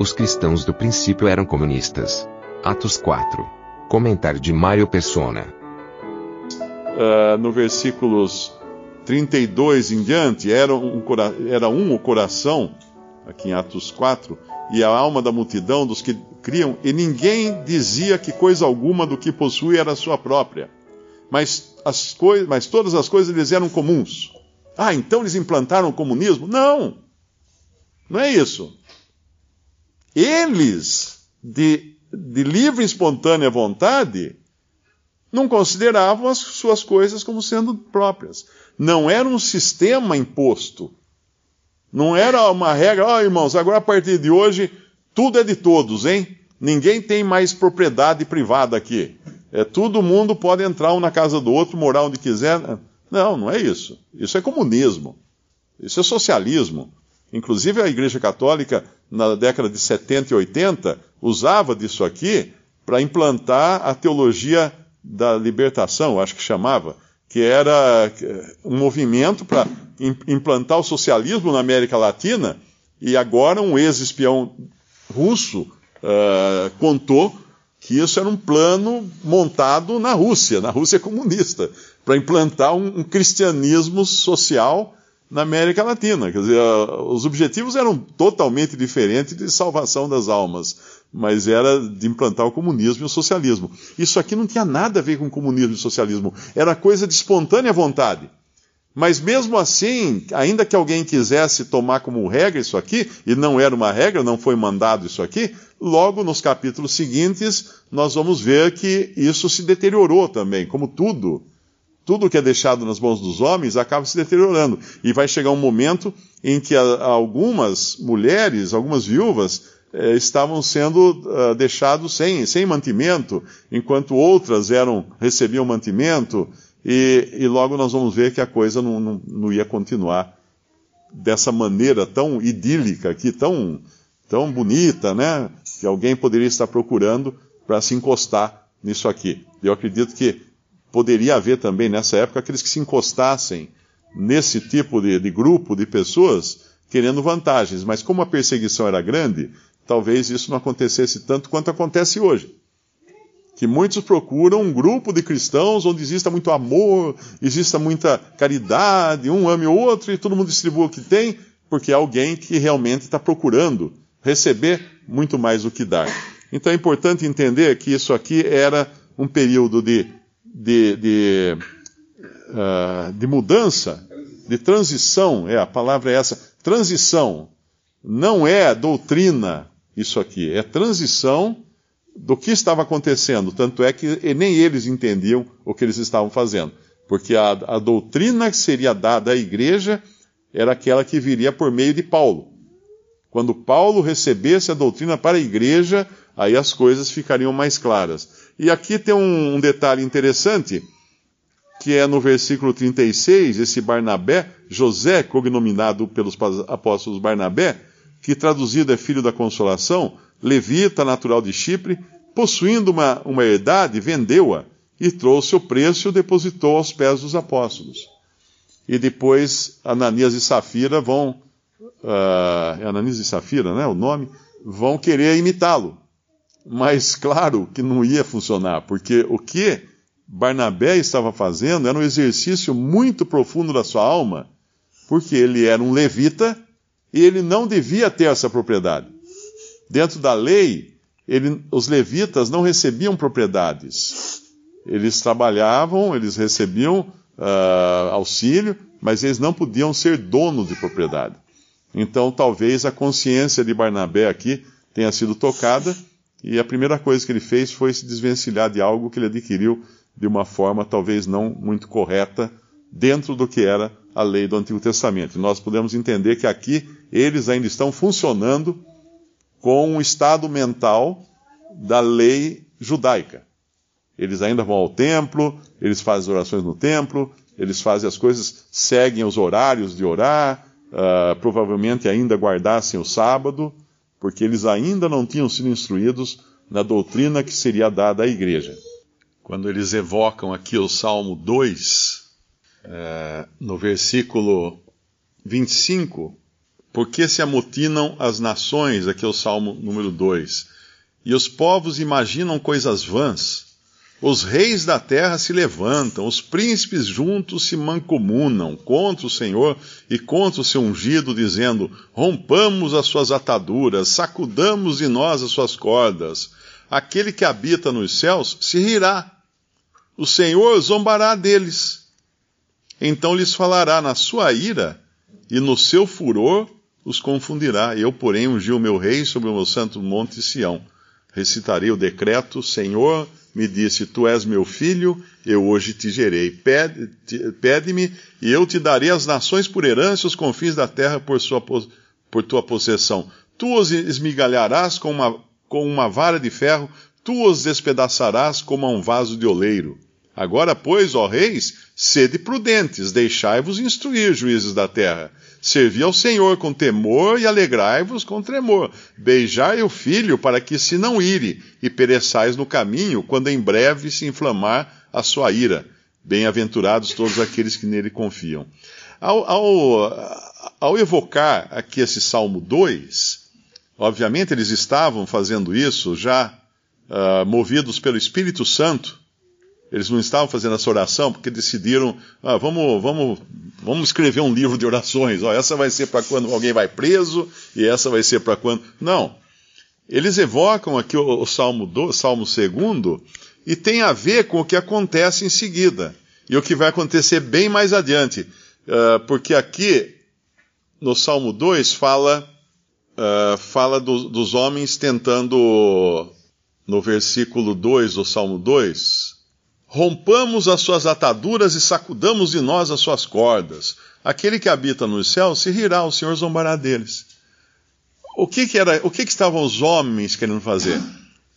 Os cristãos do princípio eram comunistas. Atos 4. Comentário de Mário Persona. Uh, no versículos 32 em diante, era um, era um o coração aqui em Atos 4, e a alma da multidão dos que criam, e ninguém dizia que coisa alguma do que possui era sua própria. Mas, as mas todas as coisas lhes eram comuns. Ah, então eles implantaram o comunismo? Não! Não é isso. Eles, de, de livre e espontânea vontade, não consideravam as suas coisas como sendo próprias. Não era um sistema imposto não era uma regra, ó oh, irmãos, agora a partir de hoje tudo é de todos, hein? Ninguém tem mais propriedade privada aqui. É todo mundo pode entrar um na casa do outro, morar onde quiser. Não, não é isso. Isso é comunismo. Isso é socialismo. Inclusive a Igreja Católica, na década de 70 e 80, usava disso aqui para implantar a teologia da libertação, acho que chamava, que era um movimento para implantar o socialismo na América Latina, e agora um ex-espião russo uh, contou que isso era um plano montado na Rússia, na Rússia comunista, para implantar um, um, cristianismo social na América Latina. Quer dizer, os objetivos eram totalmente diferentes de salvação das almas, mas era de implantar o comunismo e o socialismo. Isso aqui não tinha nada a ver com comunismo e socialismo, era coisa de espontânea vontade. Mas mesmo assim, ainda que alguém quisesse tomar como regra isso aqui, e não era uma regra, não foi mandado isso aqui, logo nos capítulos seguintes nós vamos ver que isso se deteriorou também, como tudo. Tudo que é deixado nas mãos dos homens acaba se deteriorando. E vai chegar um momento em que algumas mulheres, algumas viúvas, eh, estavam sendo uh, deixados sem, sem mantimento, enquanto outras eram recebiam mantimento. E, e logo nós vamos ver que a coisa não, não, não, ia continuar dessa maneira tão idílica aqui, tão, tão bonita, né? Que alguém poderia estar procurando para se encostar nisso aqui. Eu acredito que poderia haver também nessa época aqueles que se encostassem nesse tipo de, de grupo de pessoas querendo vantagens, mas como a perseguição era grande, talvez isso não acontecesse tanto quanto acontece hoje que muitos procuram um grupo de cristãos onde exista muito amor, exista muita caridade, um ame o outro e todo mundo distribua o que tem, porque é alguém que realmente está procurando receber muito mais do que dar. Então é importante entender que isso aqui era um período de, de, de, uh, de mudança, de transição, é a palavra é essa, transição. Não é doutrina isso aqui, é transição do que estava acontecendo. Tanto é que nem eles entendiam o que eles estavam fazendo. Porque a, a doutrina que seria dada à igreja era aquela que viria por meio de Paulo. Quando Paulo recebesse a doutrina para a igreja, aí as coisas ficariam mais claras. E aqui tem um, um detalhe interessante, que é no versículo 36, esse Barnabé, José, cognominado pelos apóstolos Barnabé, que traduzido é filho da consolação, levita natural de Chipre, possuindo uma, uma herdade, vendeu-a e trouxe o preço e o depositou aos pés dos apóstolos. E depois Ananias e Safira vão, uh, Ananias e Safira, né, o nome, vão querer imitá-lo. Mas claro que não ia funcionar, porque o que Barnabé estava fazendo era um exercício muito profundo da sua alma, porque ele era um levita e ele não devia ter essa propriedade. Dentro da lei, ele, os levitas não recebiam propriedades. Eles trabalhavam, eles recebiam uh, auxílio, mas eles não podiam ser donos de propriedade. Então, talvez a consciência de Barnabé aqui tenha sido tocada, e a primeira coisa que ele fez foi se desvencilhar de algo que ele adquiriu de uma forma talvez não muito correta, dentro do que era a lei do Antigo Testamento. E nós podemos entender que aqui eles ainda estão funcionando com o estado mental da lei judaica. Eles ainda vão ao templo, eles fazem orações no templo, eles fazem as coisas, seguem os horários de orar, uh, provavelmente ainda guardassem o sábado, porque eles ainda não tinham sido instruídos na doutrina que seria dada à igreja. Quando eles evocam aqui o Salmo 2, uh, no versículo 25, por que se amotinam as nações? Aqui é o Salmo número 2. E os povos imaginam coisas vãs. Os reis da terra se levantam, os príncipes juntos se mancomunam contra o Senhor e contra o seu ungido, dizendo: Rompamos as suas ataduras, sacudamos de nós as suas cordas. Aquele que habita nos céus se rirá. O Senhor zombará deles. Então lhes falará na sua ira e no seu furor os confundirá. Eu, porém, ungi o meu rei sobre o meu santo monte Sião. Recitarei o decreto: Senhor, me disse: Tu és meu filho, eu hoje te gerei. Pede-me, e eu te darei as nações por herança, os confins da terra por, sua, por tua possessão. Tu os esmigalharás com uma, com uma vara de ferro, tu os despedaçarás como a um vaso de oleiro. Agora, pois, ó reis, sede prudentes, deixai-vos instruir, juízes da terra. Servi ao Senhor com temor e alegrai-vos com tremor. Beijai o filho para que se não ire e pereçais no caminho, quando em breve se inflamar a sua ira. Bem-aventurados todos aqueles que nele confiam. Ao, ao, ao evocar aqui esse Salmo 2, obviamente eles estavam fazendo isso já uh, movidos pelo Espírito Santo, eles não estavam fazendo essa oração porque decidiram, ah, vamos, vamos, vamos escrever um livro de orações. Ó, essa vai ser para quando alguém vai preso e essa vai ser para quando. Não. Eles evocam aqui o, o Salmo, do, Salmo 2 e tem a ver com o que acontece em seguida e o que vai acontecer bem mais adiante. Uh, porque aqui no Salmo 2 fala, uh, fala do, dos homens tentando, no versículo 2 do Salmo 2, Rompamos as suas ataduras e sacudamos de nós as suas cordas. Aquele que habita nos céus se rirá, o Senhor zombará deles. O que, que era, o que, que estavam os homens querendo fazer?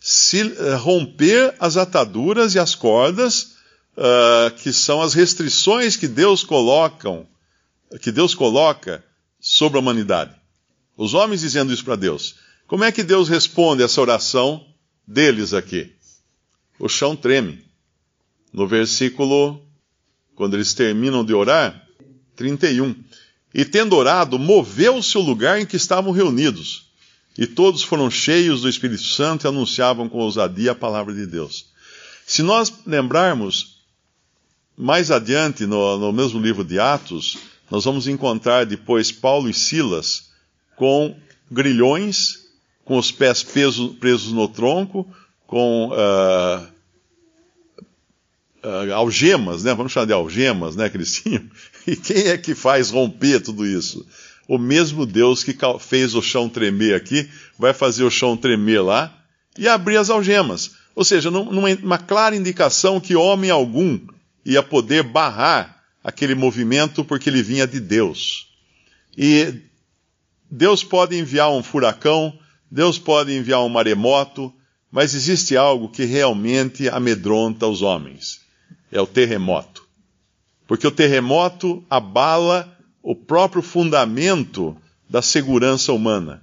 Se, uh, romper as ataduras e as cordas, uh, que são as restrições que Deus colocam, que Deus coloca sobre a humanidade. Os homens dizendo isso para Deus. Como é que Deus responde essa oração deles aqui? O chão treme no versículo, quando eles terminam de orar, 31. E tendo orado, moveu-se o lugar em que estavam reunidos, e todos foram cheios do Espírito Santo e anunciavam com ousadia a palavra de Deus. Se nós lembrarmos, mais adiante, no, no mesmo livro de Atos, nós vamos encontrar depois Paulo e Silas com grilhões, com os pés presos no tronco, com uh, uh, algemas, né? Vamos chamar de algemas, né? Tinham. E quem é que faz romper tudo isso? O mesmo Deus que fez o chão tremer aqui, vai fazer o chão tremer lá e abrir as algemas. Ou seja, numa clara indicação que homem algum ia poder barrar aquele movimento porque ele vinha de Deus. E Deus pode enviar um furacão, Deus pode enviar um maremoto, mas existe algo que realmente amedronta os homens é o terremoto. Porque o terremoto abala o próprio fundamento da segurança humana.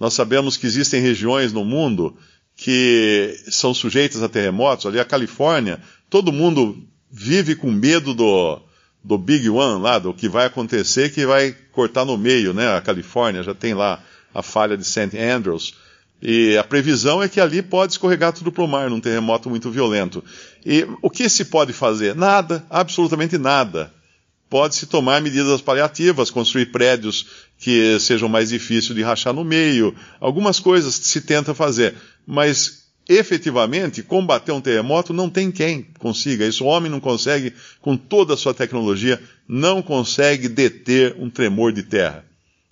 Nós sabemos que existem regiões no mundo que são sujeitas a terremotos. Ali a Califórnia, todo mundo vive com medo do, do Big One lá, do que vai acontecer, que vai cortar no meio, né? A Califórnia já tem lá a falha de St. Andrews. E a previsão é que ali pode escorregar tudo para o mar num terremoto muito violento. E o que se pode fazer? Nada, absolutamente nada. Pode-se tomar medidas paliativas, construir prédios que sejam mais difíceis de rachar no meio, algumas coisas se tenta fazer, mas efetivamente combater um terremoto não tem quem consiga. Isso o homem não consegue, com toda a sua tecnologia, não consegue deter um tremor de terra.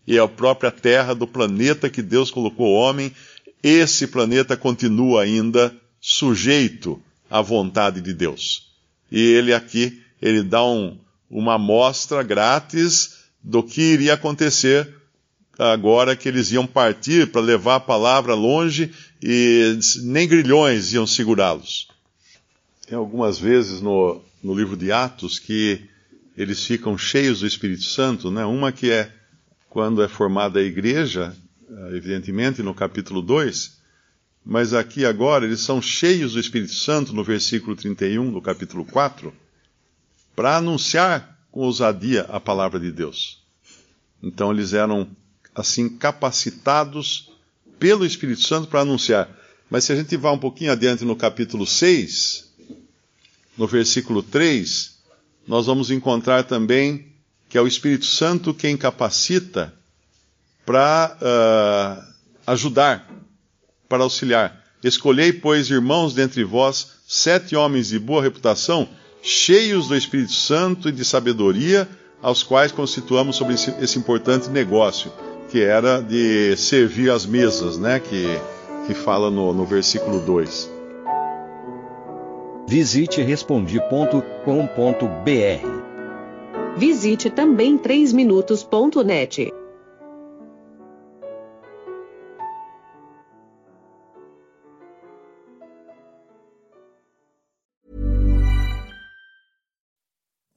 E é a própria terra do planeta que Deus colocou o homem esse planeta continua ainda sujeito à vontade de Deus. E ele aqui, ele dá um, uma amostra grátis do que iria acontecer agora que eles iam partir para levar a palavra longe e nem grilhões iam segurá-los. Tem algumas vezes no, no livro de Atos que eles ficam cheios do Espírito Santo, né? Uma que é quando é formada a igreja, evidentemente no capítulo 2, mas aqui agora eles são cheios do Espírito Santo no versículo 31 do capítulo 4, para anunciar com ousadia a palavra de Deus. Então eles eram assim capacitados pelo Espírito Santo para anunciar. Mas se a gente vai um pouquinho adiante no capítulo 6, no versículo 3, nós vamos encontrar também que é o Espírito Santo quem capacita para uh, ajudar, para auxiliar. Escolhei, pois, irmãos dentre vós, sete homens de boa reputação, cheios do Espírito Santo e de sabedoria, aos quais constituamos sobre esse, esse importante negócio que era de servir as mesas, né? Que, que fala no, no versículo 2. Visite respondi.com.br. Visite também 3minutos.net.